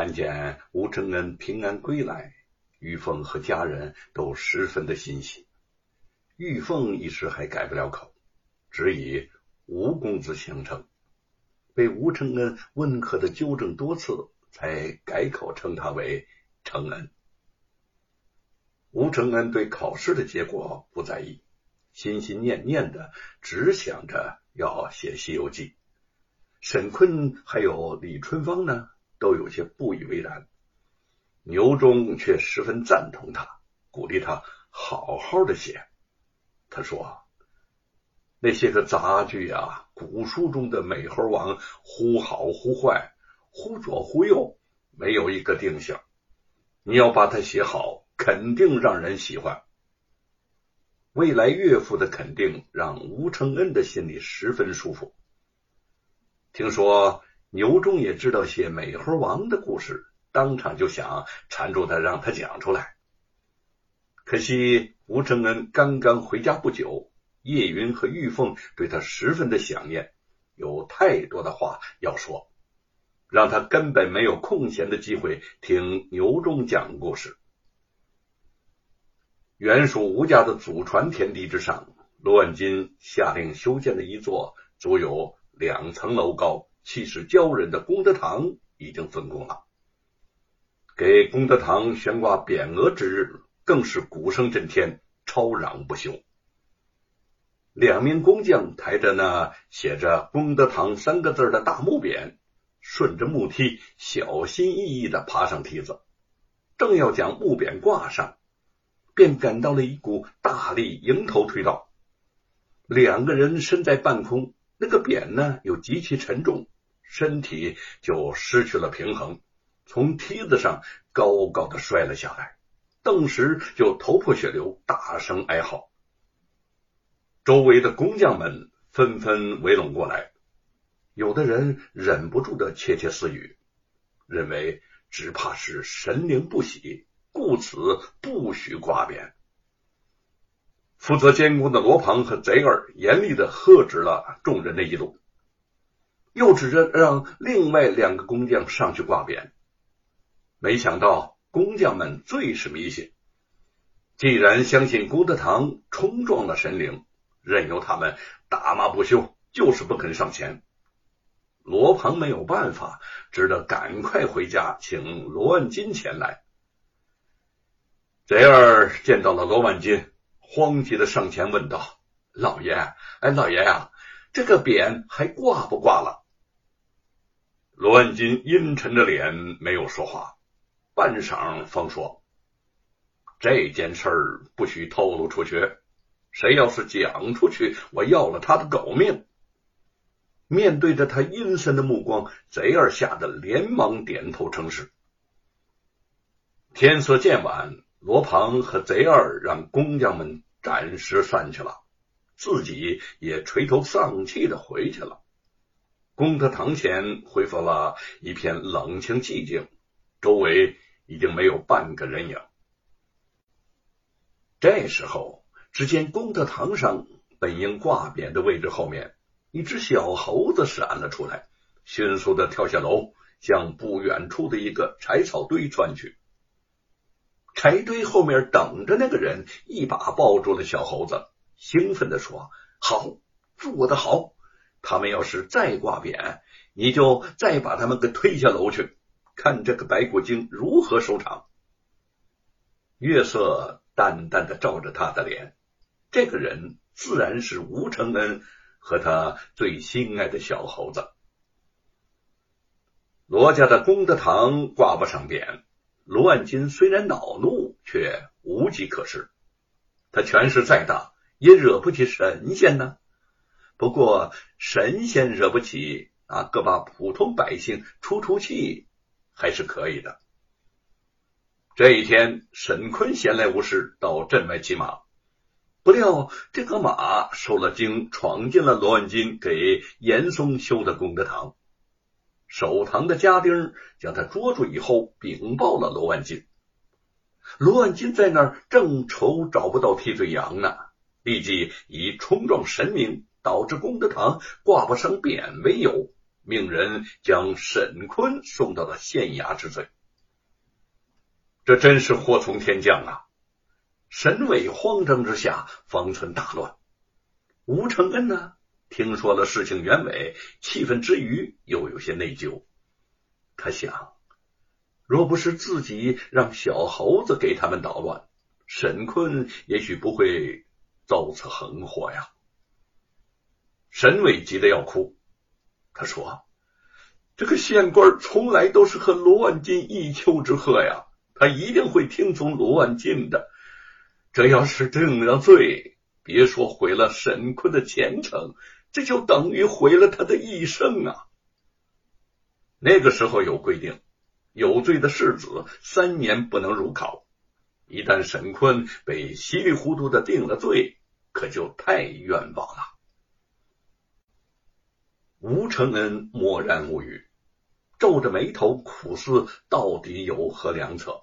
看见吴承恩平安归来，玉凤和家人都十分的欣喜。玉凤一时还改不了口，只以吴公子相称，被吴承恩温和的纠正多次，才改口称他为承恩。吴承恩对考试的结果不在意，心心念念的只想着要写《西游记》。沈坤还有李春芳呢，都有些不以为然。牛忠却十分赞同他，鼓励他好好的写。他说：“那些个杂剧啊，古书中的美猴王，忽好忽坏，忽左忽右，没有一个定性。你要把它写好，肯定让人喜欢。”未来岳父的肯定让吴承恩的心里十分舒服。听说牛忠也知道写美猴王的故事，当场就想缠住他，让他讲出来。可惜吴承恩刚刚回家不久，叶云和玉凤对他十分的想念，有太多的话要说，让他根本没有空闲的机会听牛忠讲故事。原属吴家的祖传田地之上，罗万金下令修建了一座足有两层楼高、气势骄人的功德堂，已经分工了。给功德堂悬挂匾额之日。更是鼓声震天，吵嚷不休。两名工匠抬着那写着“功德堂”三个字的大木匾，顺着木梯小心翼翼的爬上梯子，正要将木匾挂上，便感到了一股大力迎头推到。两个人身在半空，那个匾呢又极其沉重，身体就失去了平衡，从梯子上高高的摔了下来。顿时就头破血流，大声哀嚎。周围的工匠们纷纷围拢过来，有的人忍不住的窃窃私语，认为只怕是神灵不喜，故此不许挂匾。负责监工的罗庞和贼儿严厉的喝止了众人的议论，又指着让另外两个工匠上去挂匾，没想到。工匠们最是迷信，既然相信功德堂冲撞了神灵，任由他们打骂不休，就是不肯上前。罗庞没有办法，只得赶快回家，请罗万金前来。贼儿见到了罗万金，慌急的上前问道：“老爷，哎，老爷呀，这个匾还挂不挂了？”罗万金阴沉着脸，没有说话。半晌，方说：“这件事儿不许透露出去，谁要是讲出去，我要了他的狗命。”面对着他阴森的目光，贼儿吓得连忙点头称是。天色渐晚，罗庞和贼二让工匠们暂时散去了，自己也垂头丧气的回去了。功德堂前恢复了一片冷清寂静，周围。已经没有半个人影。这时候，只见功德堂上本应挂匾的位置后面，一只小猴子闪了出来，迅速的跳下楼，向不远处的一个柴草堆窜去。柴堆后面等着那个人，一把抱住了小猴子，兴奋的说：“好，做的好！他们要是再挂匾，你就再把他们给推下楼去。”看这个白骨精如何收场。月色淡淡的照着他的脸，这个人自然是吴承恩和他最心爱的小猴子。罗家的功德堂挂不上匾，罗万金虽然恼怒，却无计可施。他权势再大，也惹不起神仙呢。不过神仙惹不起啊，各把普通百姓出出气。还是可以的。这一天，沈坤闲来无事，到镇外骑马，不料这个马受了惊，闯进了罗万金给严嵩修的功德堂。守堂的家丁将他捉住以后，禀报了罗万金。罗万金在那儿正愁找不到替罪羊呢，立即以冲撞神明，导致功德堂挂不上匾为由，命人将沈坤送到了县衙治罪。这真是祸从天降啊！沈伟慌张之下，方寸大乱。吴承恩呢，听说了事情原委，气愤之余又有些内疚。他想，若不是自己让小猴子给他们捣乱，沈坤也许不会遭此横祸呀。沈伟急得要哭，他说：“这个县官从来都是和罗万金一丘之貉呀，他一定会听从罗万金的。”这要是定了罪，别说毁了沈坤的前程，这就等于毁了他的一生啊！那个时候有规定，有罪的世子三年不能入考。一旦沈坤被稀里糊涂的定了罪，可就太冤枉了。吴承恩默然无语，皱着眉头苦思，到底有何良策？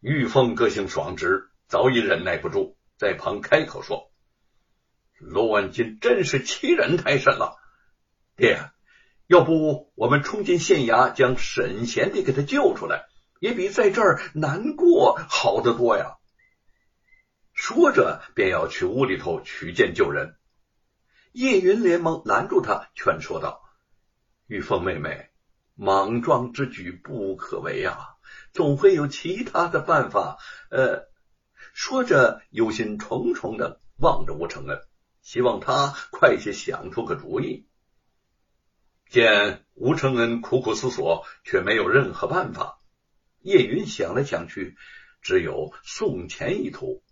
玉凤个性爽直。早已忍耐不住，在旁开口说：“罗万金真是欺人太甚了，爹，要不我们冲进县衙，将沈贤弟给他救出来，也比在这儿难过好得多呀。”说着，便要去屋里头取剑救人。叶云连忙拦住他，劝说道：“玉凤妹妹，莽撞之举不可为啊，总会有其他的办法。”呃。说着，忧心忡忡的望着吴承恩，希望他快些想出个主意。见吴承恩苦苦思索，却没有任何办法。叶云想来想去，只有送钱一途，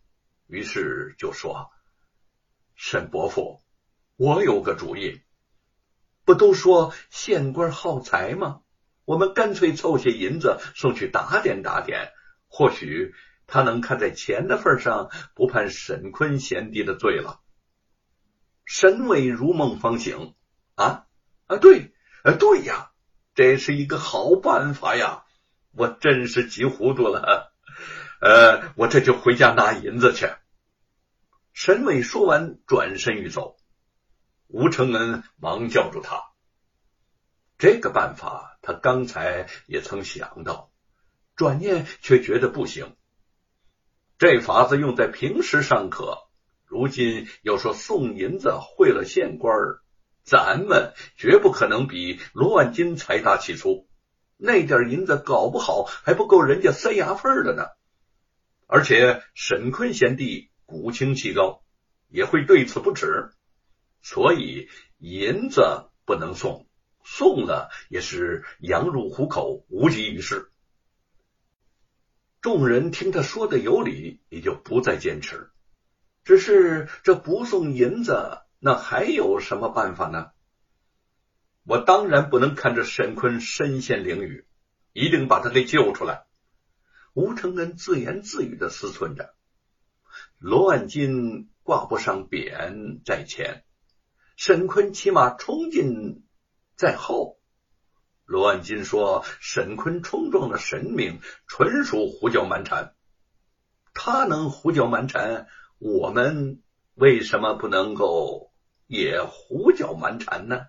于是就说：“沈伯父，我有个主意。不都说县官好财吗？我们干脆凑些银子送去打点打点，或许……”他能看在钱的份上，不判沈坤贤弟的罪了。沈伟如梦方醒，啊啊，对，啊对呀，这是一个好办法呀！我真是急糊涂了，呃，我这就回家拿银子去。沈伟说完，转身欲走，吴承恩忙叫住他。这个办法他刚才也曾想到，转念却觉得不行。这法子用在平时尚可，如今要说送银子贿了县官，咱们绝不可能比罗万金财大气粗。那点银子搞不好还不够人家塞牙缝的呢。而且沈坤贤弟骨清气高，也会对此不耻，所以银子不能送，送了也是羊入虎口，无济于事。众人听他说的有理，也就不再坚持。只是这不送银子，那还有什么办法呢？我当然不能看着沈坤身陷囹圄，一定把他给救出来。吴承恩自言自语的思忖着。罗万金挂不上匾在前，沈坤骑马冲进在后。罗万金说：“沈坤冲撞了神明，纯属胡搅蛮缠。他能胡搅蛮缠，我们为什么不能够也胡搅蛮缠呢？”